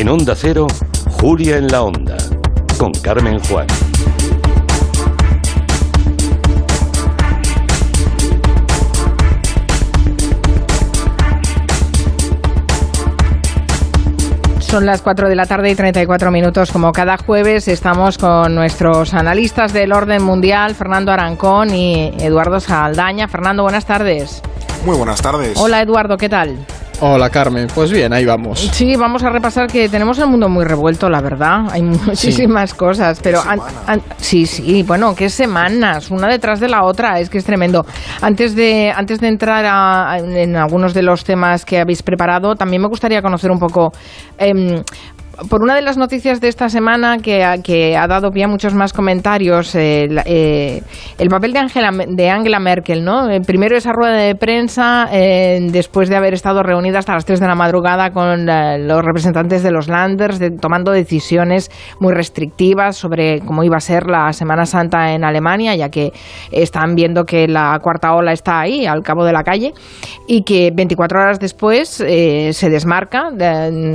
En Onda Cero, Julia en la Onda, con Carmen Juan. Son las 4 de la tarde y 34 minutos. Como cada jueves estamos con nuestros analistas del orden mundial, Fernando Arancón y Eduardo Saldaña. Fernando, buenas tardes. Muy buenas tardes. Hola Eduardo, ¿qué tal? Hola Carmen, pues bien, ahí vamos. Sí, vamos a repasar que tenemos el mundo muy revuelto, la verdad. Hay muchísimas cosas, pero sí, sí, bueno, qué semanas, una detrás de la otra, es que es tremendo. Antes de antes de entrar en algunos de los temas que habéis preparado, también me gustaría conocer un poco em, por una de las noticias de esta semana que, que ha dado pie a muchos más comentarios, eh, eh, el papel de Angela, de Angela Merkel, ¿no? Eh, primero esa rueda de prensa, después de haber estado reunida hasta las 3 de la madrugada con los representantes de los Landers, tomando decisiones muy restrictivas sobre cómo iba a ser la Semana Santa en Alemania, ya que están viendo que la cuarta ola está ahí, al cabo de la calle, y que 24 horas después se desmarca,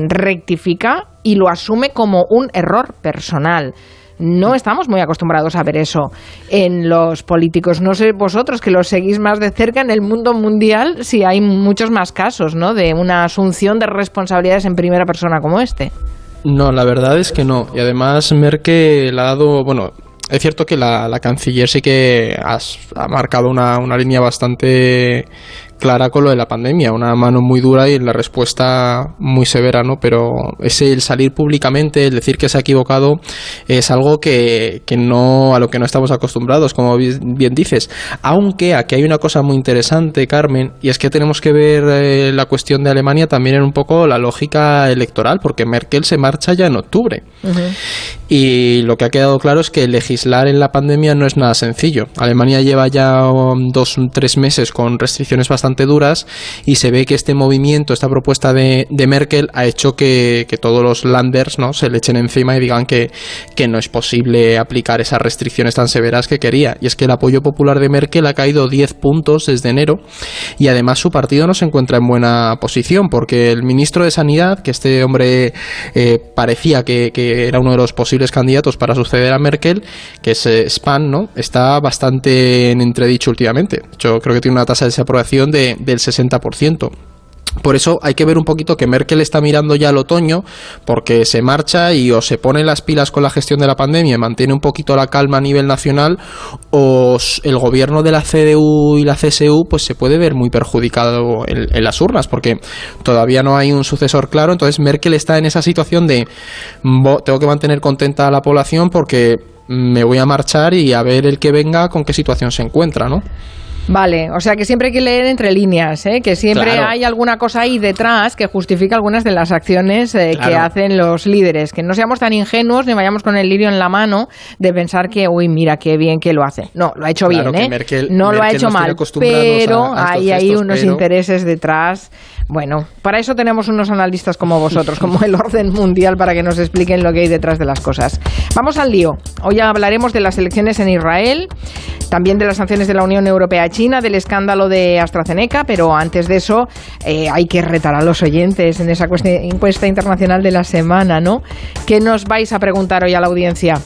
rectifica y lo asume como un error personal. No estamos muy acostumbrados a ver eso en los políticos. No sé vosotros que lo seguís más de cerca en el mundo mundial si hay muchos más casos, ¿no? De una asunción de responsabilidades en primera persona como este. No, la verdad es que no. Y además Merkel ha dado, bueno, es cierto que la, canciller sí que ha marcado una, una línea bastante clara con lo de la pandemia, una mano muy dura y la respuesta muy severa, ¿no? Pero ese el salir públicamente, el decir que se ha equivocado, es algo que, que no, a lo que no estamos acostumbrados, como bien dices. Aunque aquí hay una cosa muy interesante, Carmen, y es que tenemos que ver eh, la cuestión de Alemania también en un poco la lógica electoral, porque Merkel se marcha ya en octubre. Y lo que ha quedado claro es que legislar en la pandemia no es nada sencillo. Alemania lleva ya um, dos, tres meses con restricciones bastante duras y se ve que este movimiento, esta propuesta de, Merkel ha hecho que, todos los landers ¿no? se le echen encima y digan que, que no es posible aplicar esas restricciones tan severas que quería. Y es que el apoyo popular de Merkel ha caído 10 puntos desde enero y además su partido no se encuentra en buena posición porque el ministro de Sanidad, que este hombre eh, parecía que, que era uno de los posibles candidatos para suceder a Merkel, que es eh, Spahn, ¿no? Está bastante en entredicho últimamente. Yo creo que tiene una tasa de desaprobación de, del 60%. Por eso hay que ver un poquito que Merkel está mirando ya al otoño, porque se marcha y o se pone las pilas con la gestión de la pandemia y mantiene un poquito la calma a nivel nacional, o el gobierno de la CDU y la CSU pues se puede ver muy perjudicado en, en las urnas, porque todavía no hay un sucesor claro. Entonces Merkel está en esa situación de tengo que mantener contenta a la población porque me voy a marchar y a ver el que venga con qué situación se encuentra, ¿no? Vale, o sea que siempre hay que leer entre líneas, ¿eh? que siempre hay alguna cosa ahí detrás que justifica algunas de las acciones eh, que hacen los líderes. Que no seamos tan ingenuos ni vayamos con el lirio en la mano de pensar que, uy, mira qué bien que lo hace. No, lo ha hecho bien, ¿eh? no lo ha hecho mal, pero hay, hay unos intereses detrás bueno, para eso tenemos unos analistas como vosotros, como el orden mundial, para que nos expliquen lo que hay detrás de las cosas. Vamos al lío. Hoy hablaremos de las elecciones en Israel, también de las sanciones de la Unión Europea a China, del escándalo de AstraZeneca, pero antes de eso eh, hay que retar a los oyentes en esa encuesta internacional de la semana, ¿no? ¿Qué nos vais a preguntar hoy a la audiencia?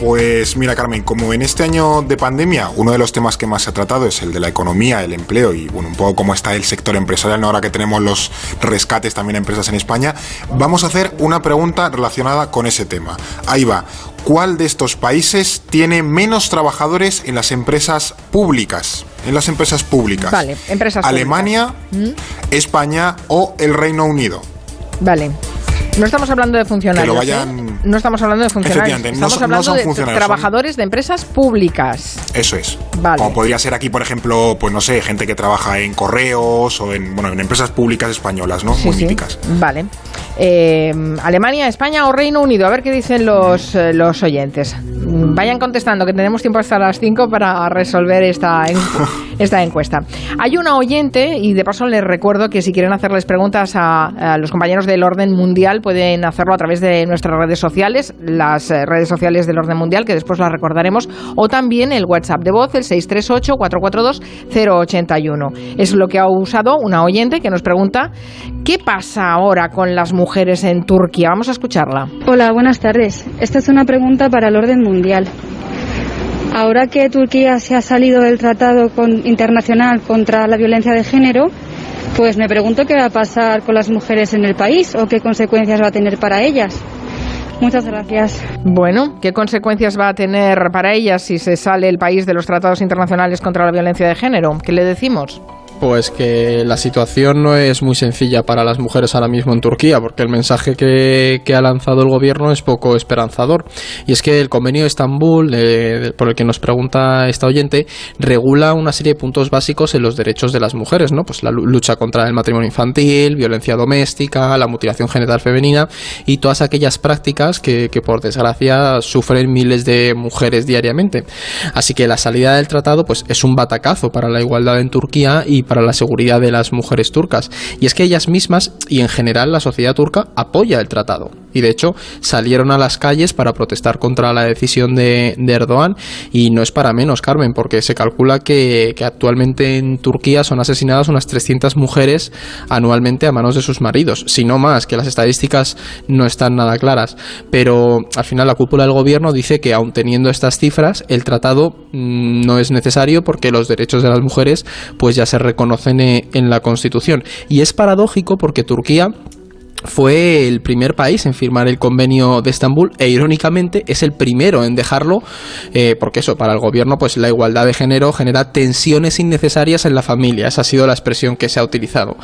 Pues mira, Carmen, como en este año de pandemia, uno de los temas que más se ha tratado es el de la economía, el empleo y, bueno, un poco cómo está el sector empresarial ahora que tenemos los rescates también a empresas en España, vamos a hacer una pregunta relacionada con ese tema. Ahí va. ¿Cuál de estos países tiene menos trabajadores en las empresas públicas? En las empresas públicas. Vale, empresas Alemania, ¿Mm? España o el Reino Unido. Vale. No estamos hablando de funcionarios. ¿eh? No estamos hablando de funcionarios. Estamos hablando de trabajadores de empresas públicas. Eso es. Vale. Como podría ser aquí, por ejemplo, pues no sé, gente que trabaja en correos o en, bueno, en empresas públicas españolas, ¿no? Muy míticas. Vale. Eh, Alemania, España o Reino Unido. A ver qué dicen los, eh, los oyentes. Vayan contestando, que tenemos tiempo hasta las 5 para resolver esta, esta encuesta. Hay una oyente, y de paso les recuerdo que si quieren hacerles preguntas a, los compañeros del orden mundial, pueden hacerlo a través de nuestras redes sociales, las eh, redes sociales del orden mundial, que después las recordaremos, o también el WhatsApp de voz, el 638-442-081. Es lo que ha usado una oyente que nos pregunta, ¿qué pasa ahora con las mujeres en Turquía? Vamos a escucharla. Hola, buenas tardes. Esta es una pregunta para el orden mundial. Ahora que Turquía se ha salido del Tratado Internacional contra la Violencia de Género, pues me pregunto qué va a pasar con las mujeres en el país o qué consecuencias va a tener para ellas. Muchas gracias. Bueno, ¿qué consecuencias va a tener para ellas si se sale el país de los tratados internacionales contra la violencia de género? ¿Qué le decimos? Pues que la situación no es muy sencilla para las mujeres ahora mismo en Turquía, porque el mensaje que, ha lanzado el gobierno es poco esperanzador. Y es que el convenio de Estambul, por el que nos pregunta esta oyente, regula una serie de puntos básicos en los derechos de las mujeres, ¿no? Pues la lucha contra el matrimonio infantil, violencia doméstica, la mutilación genital femenina y todas aquellas prácticas que, que por desgracia sufren miles de mujeres diariamente. Así que la salida del tratado pues es un batacazo para la igualdad en Turquía y para la seguridad de las mujeres turcas. Y es que ellas mismas y en general la sociedad turca apoya el tratado. Y de hecho salieron a las calles para protestar contra la decisión de, Erdogan. Y no es para menos, Carmen, porque se calcula que, que actualmente en Turquía son asesinadas unas 300 mujeres anualmente a manos de sus maridos. Si no más, que las estadísticas no están nada claras. Pero al final la cúpula del gobierno dice que aun teniendo estas cifras, el tratado mm, no es necesario porque los derechos de las mujeres pues ya se conocen eh, en la Constitución. Y es paradójico porque Turquía fue el primer país en firmar el convenio de Estambul e irónicamente es el primero en dejarlo eh, porque eso para el gobierno pues la igualdad de género genera tensiones innecesarias en la familia. Esa ha sido la expresión que se ha utilizado.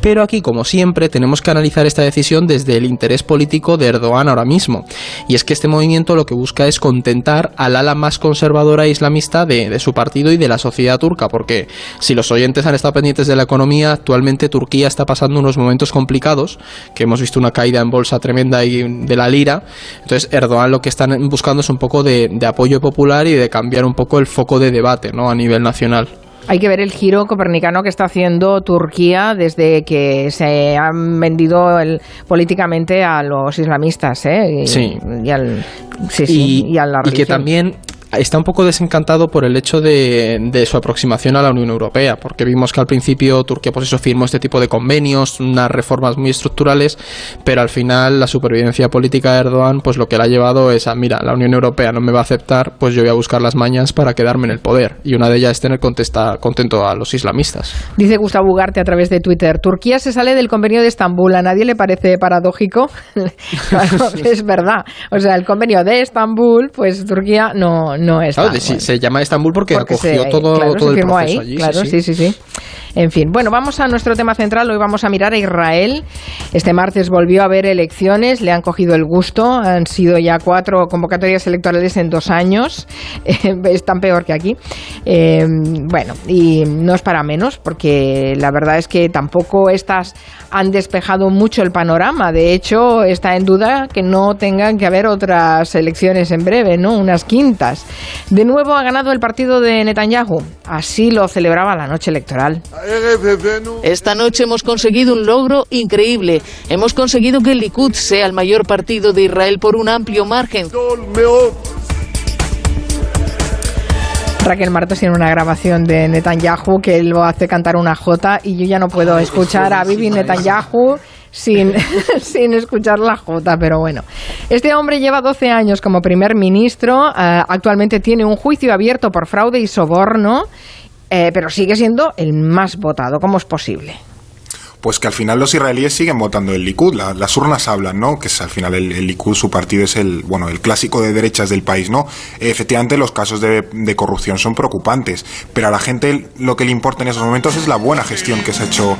Pero aquí como siempre tenemos que analizar esta decisión desde el interés político de Erdogan ahora mismo. Y es que este movimiento lo que busca es contentar al ala más conservadora e islamista de, su partido y de la sociedad turca porque si los oyentes han estado pendientes de la economía actualmente Turquía está pasando unos momentos complicados hemos visto una caída en bolsa tremenda y de la lira. Entonces, Erdogan lo que están buscando es un poco de, apoyo popular y de cambiar un poco el foco de debate ¿no? a nivel nacional. Hay que ver el giro copernicano que está haciendo Turquía desde que se han vendido el, políticamente a los islamistas, ¿eh? Y, sí. Y al, sí, sí, y, a la y que también está un poco desencantado por el hecho de, su aproximación a la Unión Europea, porque vimos que al principio Turquía pues eso firmó este tipo de convenios, unas reformas muy estructurales, pero al final la supervivencia política de Erdogan pues lo que le ha llevado es a, mira, la Unión Europea no me va a aceptar, pues yo voy a buscar las mañas para quedarme en el poder. Y una de ellas es tener contesta, contento a los islamistas. Dice Gustavo Ugarte a través de Twitter, Turquía se sale del convenio de Estambul, ¿a nadie le parece paradójico? es verdad. O sea, el convenio de Estambul, pues Turquía no, no es. se llama Estambul porque, acogió todo, todo el proceso allí. Claro, sí, sí. sí. En fin, bueno, vamos a nuestro tema central. Hoy vamos a mirar a Israel. Este martes volvió a haber elecciones, le han cogido el gusto. Han sido ya cuatro convocatorias electorales en dos años. es tan peor que aquí. Eh, bueno, y no es para menos, porque la verdad es que tampoco estas han despejado mucho el panorama. De hecho, está en duda que no tengan que haber otras elecciones en breve, ¿no? Unas quintas. De nuevo ha ganado el partido de Netanyahu. Así lo celebraba la noche electoral. Esta noche hemos conseguido un logro increíble. Hemos conseguido que el Likud sea el mayor partido de Israel por un amplio margen. Raquel Martos tiene una grabación de Netanyahu que lo hace cantar una jota y yo ya no puedo escuchar a Bibi Netanyahu sin, sin escuchar la jota, pero bueno. Este hombre lleva 12 años como primer ministro, eh, actualmente tiene un juicio abierto por fraude y soborno, eh, pero sigue siendo el más votado. ¿Cómo es posible? Pues que al final los israelíes siguen votando el Likud. las urnas hablan, ¿no? Que es, al final el, Likud, su partido es el, bueno, el clásico de derechas del país, ¿no? Efectivamente, los casos de, corrupción son preocupantes, pero a la gente lo que le importa en esos momentos es la buena gestión que se ha hecho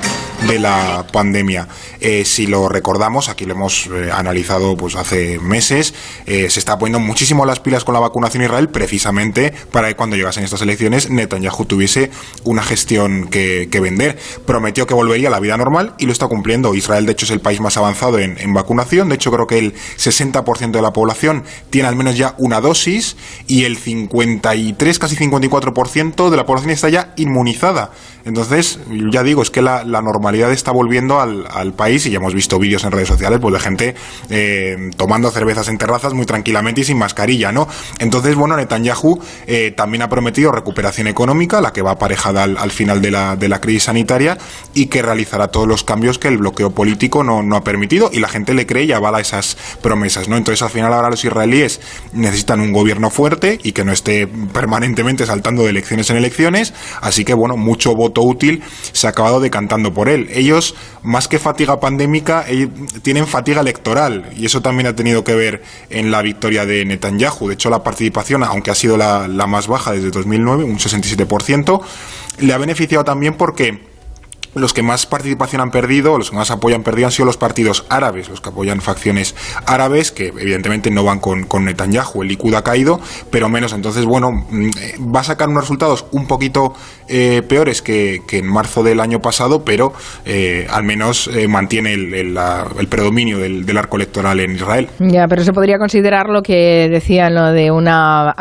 de la pandemia. Eh, si lo recordamos, aquí lo hemos eh, analizado pues hace meses, eh, se está poniendo muchísimo las pilas con la vacunación Israel, precisamente para que cuando llegasen estas elecciones Netanyahu tuviese una gestión que, que vender. Prometió que volvería a la vida normal y lo está cumpliendo. Israel, de hecho, es el país más avanzado en, vacunación. De hecho, creo que el 60% de la población tiene al menos ya una dosis y el 53, casi 54% de la población está ya inmunizada. Entonces, ya digo, es que la, normalidad está volviendo al, país y ya hemos visto vídeos en redes sociales pues, de gente eh, tomando cervezas en terrazas muy tranquilamente y sin mascarilla, ¿no? Entonces, bueno, Netanyahu eh, también ha prometido recuperación económica, la que va aparejada al, final de la, de la, crisis sanitaria y que realizará todos los cambios que el bloqueo político no, no ha permitido y la gente le cree y avala esas promesas, ¿no? Entonces, al final ahora los israelíes necesitan un gobierno fuerte y que no esté permanentemente saltando de elecciones en elecciones, así que, bueno, mucho voto útil, se ha acabado decantando por él. Ellos, más que fatiga pandémica, tienen fatiga electoral y eso también ha tenido que ver en la victoria de Netanyahu. De hecho, la participación, aunque ha sido la, la más baja desde 2009, un 67%, le ha beneficiado también porque los que más participación han perdido, los que más apoyo han perdido han sido los partidos árabes, los que apoyan facciones árabes, que evidentemente no van con, con Netanyahu, el Likud ha caído, pero menos. Entonces, bueno, mm, va a sacar unos resultados un poquito eh, peores que, en marzo del año pasado, pero eh, al menos eh, mantiene el, predominio del, arco electoral en Israel. Ya, pero se podría considerar lo que decían, lo de una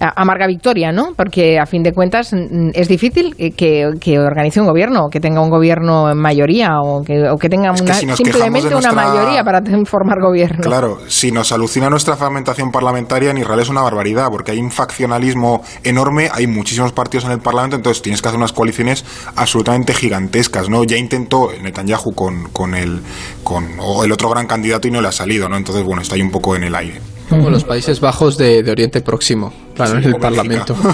amarga victoria, ¿no? Porque a fin de cuentas es difícil que, que organice un gobierno o que tenga un gobierno en mayoría o que, o que tenga una, simplemente una mayoría para formar gobierno. Claro, si nos alucina nuestra fragmentación parlamentaria en Israel es una barbaridad porque hay un faccionalismo enorme, hay muchísimos partidos en el Parlamento, entonces tienes que hacer unas coaliciones absolutamente gigantescas, ¿no? Ya intentó Netanyahu con, con el con el otro gran candidato y no le ha salido, ¿no? Entonces, bueno, está ahí un poco en el aire. Como los Países Bajos de, Oriente Próximo, claro, en el Parlamento.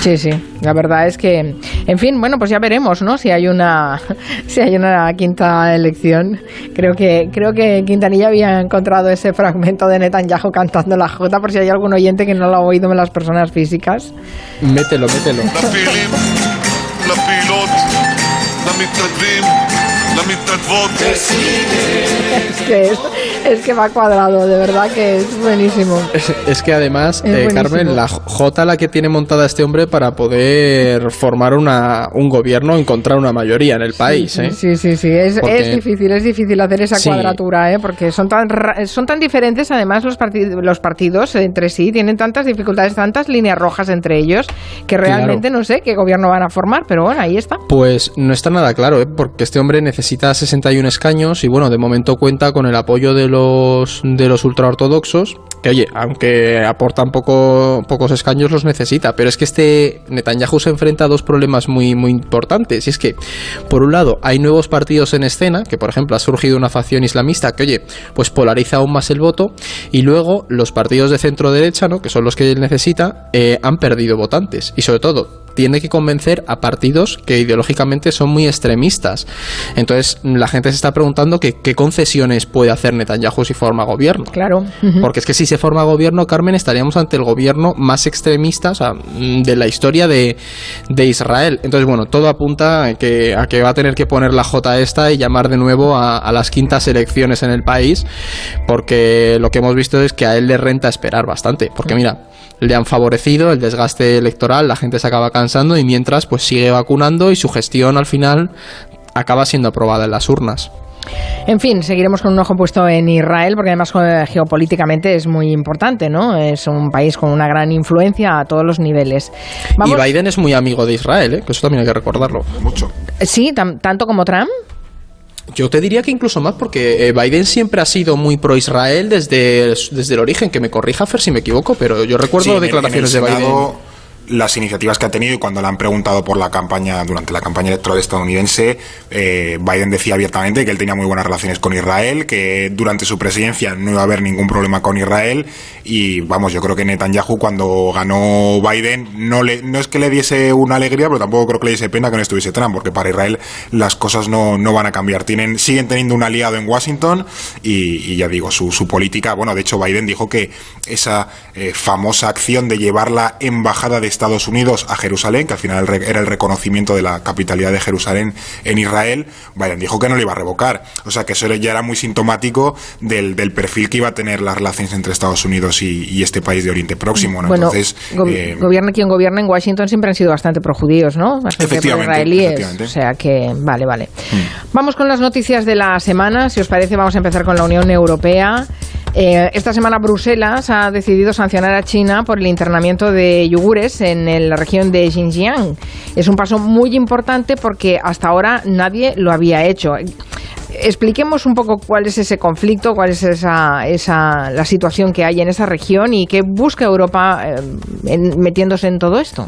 Sí, sí. La verdad es que, en fin, bueno, pues ya veremos, ¿no? Si hay una, si hay una quinta elección. Creo que, creo que Quintanilla había encontrado ese fragmento de Netanyahu cantando la Jota, por si hay algún oyente que no lo ha oído en las personas físicas. Mételo, mételo. Es que es, es que va cuadrado, de verdad que es buenísimo. Es, que además, eh, Carmen, la J la que tiene montada este hombre para poder formar una, un gobierno, encontrar una mayoría en el país. ¿eh? Sí, sí, sí, es, difícil, es difícil hacer esa cuadratura, ¿eh? porque son tan, son tan diferentes además los, partidos los partidos entre sí, tienen tantas dificultades, tantas líneas rojas entre ellos, que realmente no sé qué gobierno van a formar, pero bueno, ahí está. Pues no está nada claro, ¿eh? porque este hombre necesita 61 escaños y bueno, de momento cuenta con el apoyo de los, de los ultraortodoxos, que oye, aunque aportan poco, pocos escaños, los necesita. Pero es que este Netanyahu se enfrenta a dos problemas muy, muy importantes. Y es que, por un lado, hay nuevos partidos en escena, que por ejemplo ha surgido una facción islamista que, oye, pues polariza aún más el voto. Y luego los partidos de centro derecha, ¿no? que son los que él necesita, eh, han perdido votantes. Y sobre todo, tiene que convencer a partidos que ideológicamente son muy extremistas. Entonces, la gente se está preguntando que, qué concesiones puede hacer Netanyahu si forma gobierno. Claro. Porque es que si se forma gobierno, Carmen, estaríamos ante el gobierno más extremista de la historia de, Israel. Entonces, bueno, todo apunta a que, a que va a tener que poner la J esta y llamar de nuevo a, a las quintas elecciones en el país, porque lo que hemos visto es que a él le renta esperar bastante. Porque mira, le han favorecido el desgaste electoral, la gente se acaba cansando y mientras pues sigue vacunando y su gestión al final acaba siendo aprobada en las urnas. En fin, seguiremos con un ojo puesto en Israel, porque además eh, geopolíticamente es muy importante, ¿no? Es un país con una gran influencia a todos los niveles. Y Biden es muy amigo de Israel, ¿eh? que eso también hay que recordarlo. Mucho. Sí, tanto como Trump. Yo te diría que incluso más, porque eh, Biden siempre ha sido muy pro-Israel desde, desde el origen, que me corrija Fer si me equivoco, pero yo recuerdo declaraciones de Biden las iniciativas que ha tenido y cuando le han preguntado por la campaña, durante la campaña electoral estadounidense, eh, Biden decía abiertamente que él tenía muy buenas relaciones con Israel, que durante su presidencia no iba a haber ningún problema con Israel y vamos, yo creo que Netanyahu cuando ganó Biden no, le, no es que le diese una alegría, pero tampoco creo que le diese pena que no estuviese Trump, porque para Israel las cosas no, no van a cambiar. Tienen, siguen teniendo un aliado en Washington y, ya digo, su, su, política, bueno, de hecho Biden dijo que esa eh, famosa acción de llevar la embajada de Estados Unidos a Jerusalén, que al final era el reconocimiento de la capitalidad de Jerusalén en Israel, Biden dijo que no le iba a revocar. O sea que eso ya era muy sintomático del, perfil que iba a tener las relaciones entre Estados Unidos y, este país de Oriente Próximo. Bueno, Entonces, eh, gobierna quien gobierna en Washington siempre han sido bastante projudíos, ¿no? efectivamente, O sea que, vale, vale. Mm. Vamos con las noticias de la semana. Si os parece, vamos a empezar con la Unión Europea. Eh, esta semana Bruselas ha decidido sancionar a China por el internamiento de yugures en la región de Xinjiang. Es un paso muy importante porque hasta ahora nadie lo había hecho. Expliquemos un poco cuál es ese conflicto, cuál es esa, esa la situación que hay en esa región y qué busca Europa eh, metiéndose en todo esto.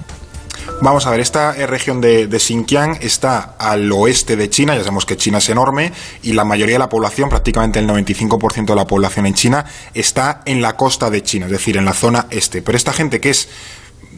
Vamos a ver, esta región de, Xinjiang está al oeste de China, ya sabemos que China es enorme y la mayoría de la población, prácticamente el 95% de la población en China, está en la costa de China, es decir, en la zona este. Pero esta gente que es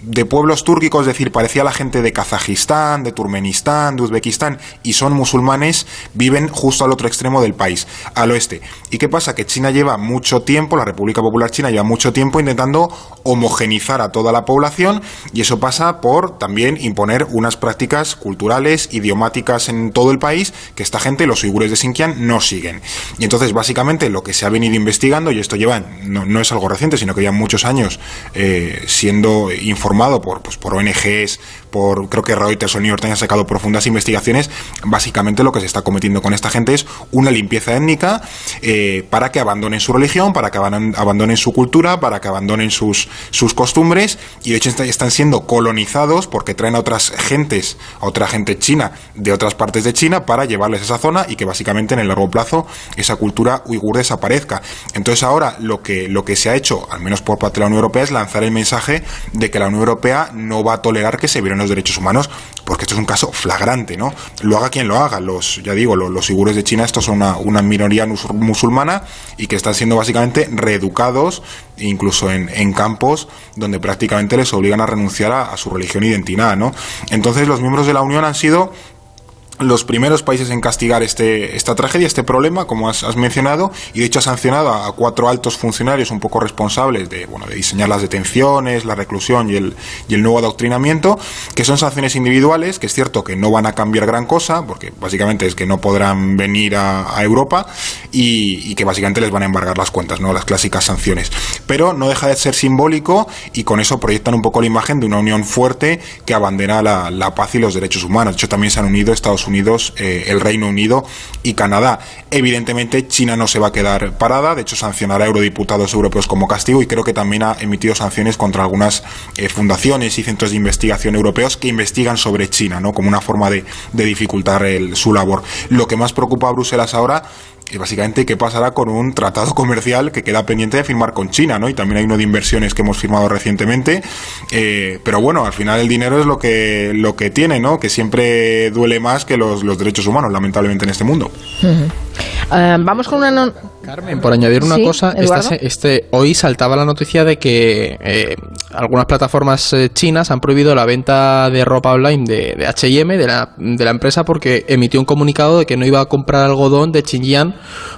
de pueblos túrquicos, es decir, parecía la gente de Kazajistán, de Turmenistán, de Uzbekistán, y son musulmanes, viven justo al otro extremo del país, al oeste. ¿Y qué pasa? Que China lleva mucho tiempo, la República Popular China lleva mucho tiempo intentando homogenizar a toda la población, y eso pasa por también imponer unas prácticas culturales, idiomáticas en todo el país, que esta gente, los uigures de Xinjiang, no siguen. Y entonces, básicamente, lo que se ha venido investigando, y esto lleva, no, es algo reciente, sino que lleva muchos años eh, siendo informado, formado por, pues, por ONGs, por creo que Reuters o New York Times han sacado profundas investigaciones, básicamente lo que se está cometiendo con esta gente es una limpieza étnica eh, para que abandonen su religión, para que abandonen su cultura, para que abandonen sus, sus costumbres y de hecho están siendo colonizados porque traen a otras gentes, a otra gente china de otras partes de China para llevarles a esa zona y que básicamente en el largo plazo esa cultura uigur desaparezca. Entonces ahora lo que, lo que se ha hecho, al menos por parte de la Unión Europea, es lanzar el mensaje de que la Unión Europea no va a tolerar que se los derechos humanos, porque esto es un caso flagrante, ¿no? Lo haga quien lo haga, los, ya digo, los, los de China, estos son una, minoría musulmana y que están siendo básicamente reeducados, incluso en, en campos donde prácticamente les obligan a renunciar a, a su religión e identidad, ¿no? Entonces los miembros de la Unión han sido los primeros países en castigar este, esta tragedia, este problema, como has, mencionado, y de hecho ha sancionado a, cuatro altos funcionarios un poco responsables de, bueno, de diseñar las detenciones, la reclusión y el, y el nuevo adoctrinamiento, que son sanciones individuales, que es cierto que no van a cambiar gran cosa, porque básicamente es que no podrán venir a, Europa y, que básicamente les van a embargar las cuentas, ¿no? las clásicas sanciones. Pero no deja de ser simbólico y con eso proyectan un poco la imagen de una unión fuerte que abandera la, paz y los derechos humanos. De hecho, también se han unido Estados Unidos, eh, el Reino Unido y Canadá. Evidentemente, China no se va a quedar parada, de hecho, sancionará a eurodiputados europeos como castigo y creo que también ha emitido sanciones contra algunas eh, fundaciones y centros de investigación europeos que investigan sobre China, ¿no? como una forma de, dificultar su labor. Lo que más preocupa a Bruselas ahora y básicamente qué pasará con un tratado comercial que queda pendiente de firmar con China, ¿no? Y también hay uno de inversiones que hemos firmado recientemente, eh, pero bueno, al final el dinero es lo que lo que tiene, ¿no? Que siempre duele más que los, los derechos humanos, lamentablemente en este mundo. Eh, vamos con una Carmen, por añadir una cosa, este, hoy saltaba la noticia de que eh, algunas plataformas chinas han prohibido la venta de ropa online de, de H&M de la, de la empresa porque emitió un comunicado de que no iba a comprar algodón de Xinjiang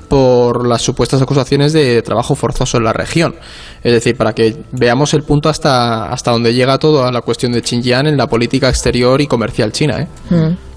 por las supuestas acusaciones de trabajo forzoso en la región. Es decir, para que veamos el punto hasta, hasta donde llega todo a la cuestión de Xinjiang en la política exterior y comercial china. ¿eh? Mm.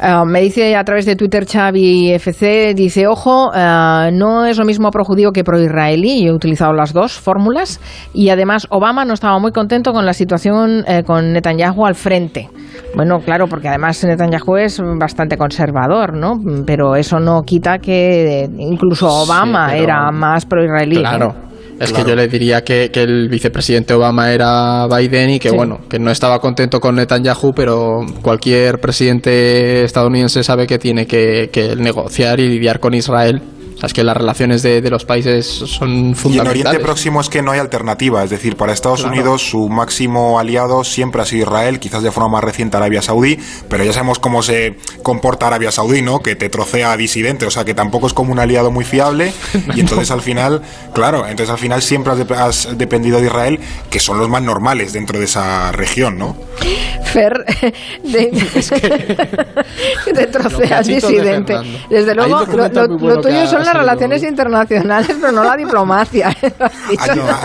Eh, me dice a través de Twitter Xavi FC, dice, ojo, eh, no es lo mismo pro-judío que pro-israelí, y he utilizado las dos fórmulas, y además Obama no estaba muy contento con la situación eh, con Netanyahu al frente. Bueno, claro, porque además Netanyahu es bastante conservador, ¿no? Pero eso no quita que incluso Obama era más pro-israelí. Claro. Es que yo le diría que, el vicepresidente Obama era Biden y que bueno, que no estaba contento con Netanyahu, pero cualquier presidente estadounidense sabe que tiene que negociar y lidiar con Israel o sea, es que las relaciones de, los países son fundamentales. Y en Oriente Próximo es que no hay alternativa. Es decir, para Estados Unidos su máximo aliado siempre ha sido Israel, quizás de forma más reciente Arabia Saudí, pero ya sabemos cómo se comporta Arabia Saudí, ¿no? Que te trocea a disidente, o sea, que tampoco es como un aliado muy fiable. Y entonces al final, claro, entonces al final siempre has, dependido de Israel, que son los más normales dentro de esa región, ¿no? Fer, de, que... te troceas disidente. Desde luego, lo, tuyo son las relaciones internacionales, pero no la diplomacia.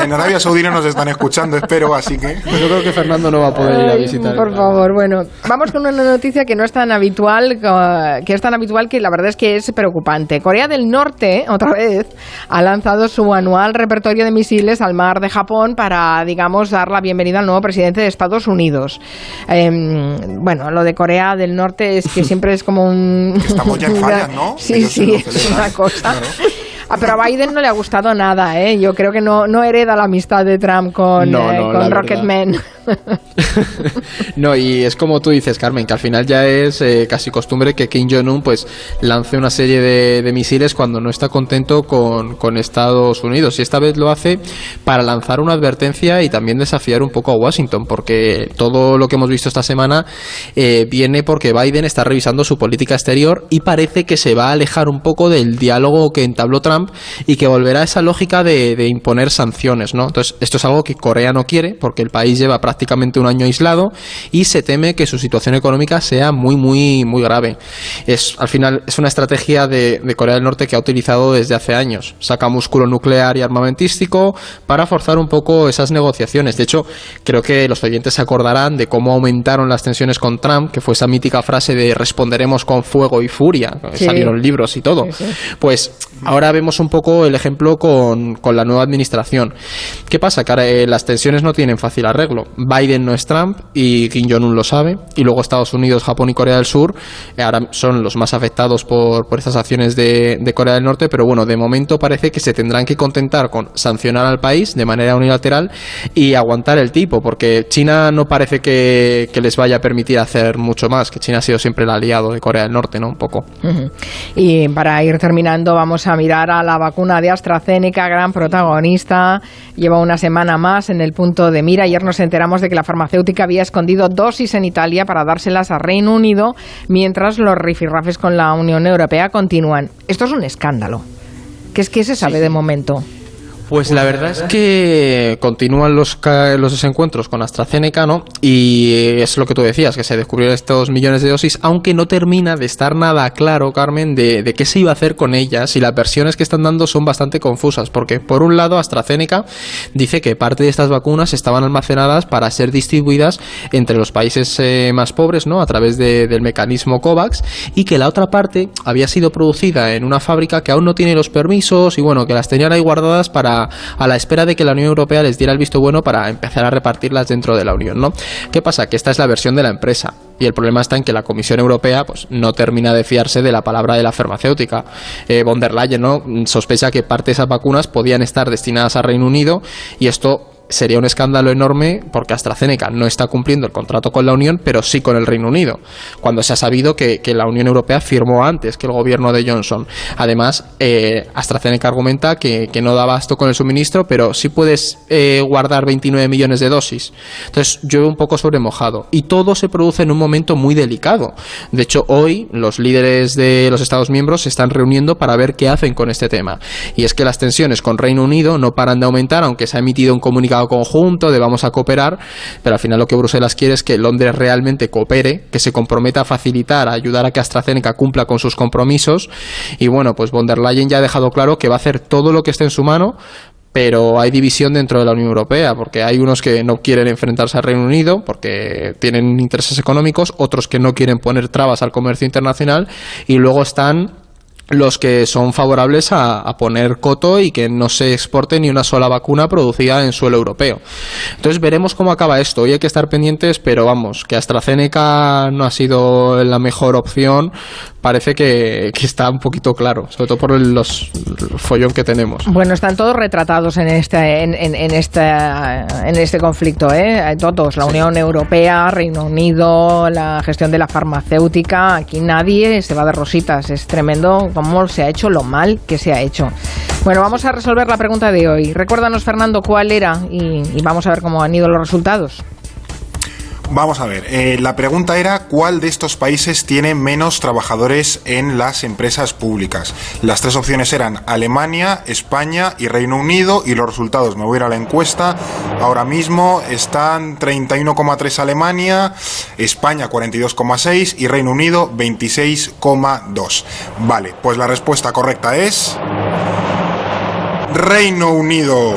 en Arabia Saudí no nos están escuchando, espero, así que... Pues yo creo que Fernando no va a poder ir a visitar. Por favor, bueno, vamos con una noticia que no es tan habitual, que es tan habitual que la verdad es que es preocupante. Corea del Norte, otra vez, ha lanzado su anual repertorio de misiles al mar de Japón para, digamos, dar la bienvenida al nuevo presidente de Estados Unidos. Em, bueno, lo de Corea del Norte es que siempre es como un... Estamos ya en fallas, ¿no? Sí, sí, es una cosa. Não, não. Ah, pero a Biden no le ha gustado nada, ¿eh? Yo creo que no, no hereda la amistad de Trump con, eh, con Rocketman. no, y es como tú dices, Carmen, que al final ya es eh, casi costumbre que Kim Jong-un pues lance una serie de, misiles cuando no está contento con, Estados Unidos. Y esta vez lo hace para lanzar una advertencia y también desafiar un poco a Washington, porque todo lo que hemos visto esta semana eh, viene porque Biden está revisando su política exterior y parece que se va a alejar un poco del diálogo que entabló Trump y que volverá a esa lógica de, de imponer sanciones, ¿no? Entonces, esto es algo que Corea no quiere porque el país lleva prácticamente un año aislado y se teme que su situación económica sea muy, muy, muy grave. Es, al final, es una estrategia de, Corea del Norte que ha utilizado desde hace años. Saca músculo nuclear y armamentístico para forzar un poco esas negociaciones. De hecho, creo que los oyentes se acordarán de cómo aumentaron las tensiones con Trump, que fue esa mítica frase de responderemos con fuego y furia. Salieron libros y todo. Pues ahora vemos un poco el ejemplo con, con la nueva administración. ¿Qué pasa? Que eh, las tensiones no tienen fácil arreglo. Biden no es Trump y Kim Jong-un lo sabe. Y luego Estados Unidos, Japón y Corea del Sur eh, ahora son los más afectados por, por estas acciones de, Corea del Norte. Pero bueno, de momento parece que se tendrán que contentar con sancionar al país de manera unilateral y aguantar el tipo, porque China no parece que, les vaya a permitir hacer mucho más, que China ha sido siempre el aliado de Corea del Norte, ¿no? Un poco. Y para ir terminando, vamos a mirar la vacuna de AstraZeneca, gran protagonista. Lleva una semana más en el punto de mira. Ayer nos enteramos de que la farmacéutica había escondido dosis en Italia para dárselas a Reino Unido, mientras los rifirrafes con la Unión Europea continúan. Esto es un escándalo. ¿Qué es que se sabe de momento? Pues la verdad es que continúan los, los desencuentros con AstraZeneca, ¿no? Y es lo que tú decías, que se descubrieron estos millones de dosis, aunque no termina de estar nada claro, Carmen, de, de qué se iba a hacer con ellas y las versiones que están dando son bastante confusas, porque por un lado AstraZeneca dice que parte de estas vacunas estaban almacenadas para ser distribuidas entre los países eh, más pobres, ¿no? A través del mecanismo COVAX y que la otra parte había sido producida en una fábrica que aún no tiene los permisos y bueno, que las tenían ahí guardadas para a, la espera de que la Unión Europea les diera el visto bueno para empezar a repartirlas dentro de la Unión, ¿no? ¿Qué pasa? Que esta es la versión de la empresa y el problema está en que la Comisión Europea pues no termina de fiarse de la palabra de la farmacéutica. Eh, von der Leyen no sospecha que parte de esas vacunas podían estar destinadas al Reino Unido y esto sería un escándalo enorme porque AstraZeneca no está cumpliendo el contrato con la Unión, pero sí con el Reino Unido, cuando se ha sabido que, la Unión Europea firmó antes que el gobierno de Johnson. Además, eh, AstraZeneca argumenta que, no da abasto con el suministro, pero sí puedes eh, guardar 29 millones de dosis. Entonces, llueve un poco sobre mojado. Y todo se produce en un momento muy delicado. De hecho, hoy los líderes de los Estados miembros se están reuniendo para ver qué hacen con este tema. Y es que las tensiones con Reino Unido no paran de aumentar, aunque se ha emitido un comunicado conjunto, de vamos a cooperar, pero al final lo que Bruselas quiere es que Londres realmente coopere, que se comprometa a facilitar, a ayudar a que AstraZeneca cumpla con sus compromisos. Y bueno, pues von der Leyen ya ha dejado claro que va a hacer todo lo que esté en su mano pero hay división dentro de la Unión Europea, porque hay unos que no quieren enfrentarse al Reino Unido porque tienen intereses económicos, otros que no quieren poner trabas al comercio internacional y luego están los que son favorables a, poner coto y que no se exporte ni una sola vacuna producida en suelo europeo. Entonces veremos cómo acaba esto. Hoy hay que estar pendientes, pero vamos, que AstraZeneca no ha sido la mejor opción parece que, está un poquito claro, sobre todo por el, los, follón que tenemos. Bueno, están todos retratados en este, en, en, en este conflicto, ¿eh? Todos, la Unión Europea, Reino Unido, la gestión de la farmacéutica, aquí nadie se va de rositas, es tremendo cómo se ha hecho lo mal que se ha hecho. Bueno, vamos a resolver la pregunta de hoy. Recuérdanos, Fernando, cuál era y, y vamos a ver cómo han ido los resultados. Vamos a ver, eh, la pregunta era cuál de estos países tiene menos trabajadores en las empresas públicas. Las tres opciones eran Alemania, España y Reino Unido y los resultados, me voy a ir a la encuesta, ahora mismo están 31,3 Alemania, España 42,6 y Reino Unido 26,2. Vale, pues la respuesta correcta es... Reino Unido.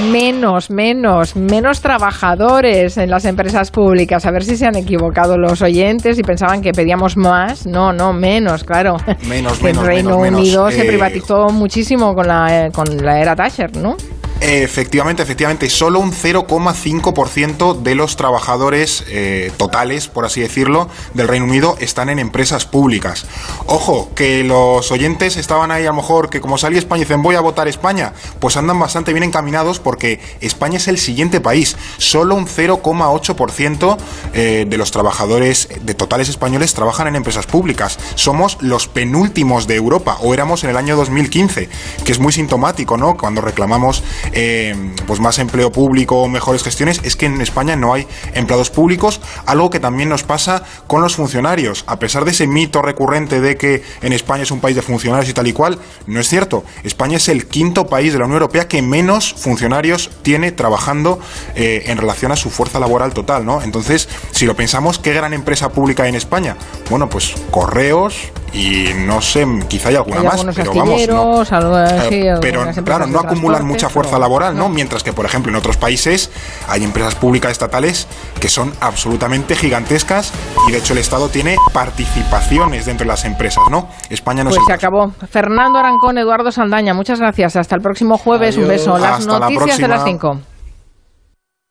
Menos, menos, menos trabajadores en las empresas públicas. A ver si se han equivocado los oyentes y pensaban que pedíamos más. No, no, menos, claro. Menos, menos, El Reino menos, Unido menos. se Eh, privatizó muchísimo con la, eh, con la era Thatcher, ¿no? Efectivamente, efectivamente, solo un 0,5% de los trabajadores eh, totales, por así decirlo, del Reino Unido están en empresas públicas. Ojo, que los oyentes estaban ahí a lo mejor que como salía España y dicen voy a votar España, pues andan bastante bien encaminados porque España es el siguiente país. Solo un 0,8% eh, de los trabajadores de totales españoles trabajan en empresas públicas. Somos los penúltimos de Europa, o éramos en el año 2015, que es muy sintomático, ¿no? Cuando reclamamos eh, pues más empleo público, mejores gestiones, es que en España no hay empleados públicos, algo que también nos pasa con los funcionarios. A pesar de ese mito recurrente de que en España es un país de funcionarios y tal y cual, no es cierto. España es el quinto país de la Unión Europea que menos funcionarios tiene trabajando eh, en relación a su fuerza laboral total, ¿no? Entonces, si lo pensamos, ¿qué gran empresa pública hay en España? Bueno, pues correos y no sé, quizá hay alguna Hay más, pero vamos, no. Eh, pero algunas empresas claro, no acumulan mucha fuerza pero- laboral, ¿no? no. Mientras que, por ejemplo, en otros países hay empresas públicas estatales que son absolutamente gigantescas y de hecho el Estado tiene participaciones dentro de las empresas, ¿no? España no Pues es se acabó. Fernando Arancón, Eduardo Saldaña, muchas gracias. Hasta el próximo jueves. Un beso. Las Hasta la noticias de las próxima. 5.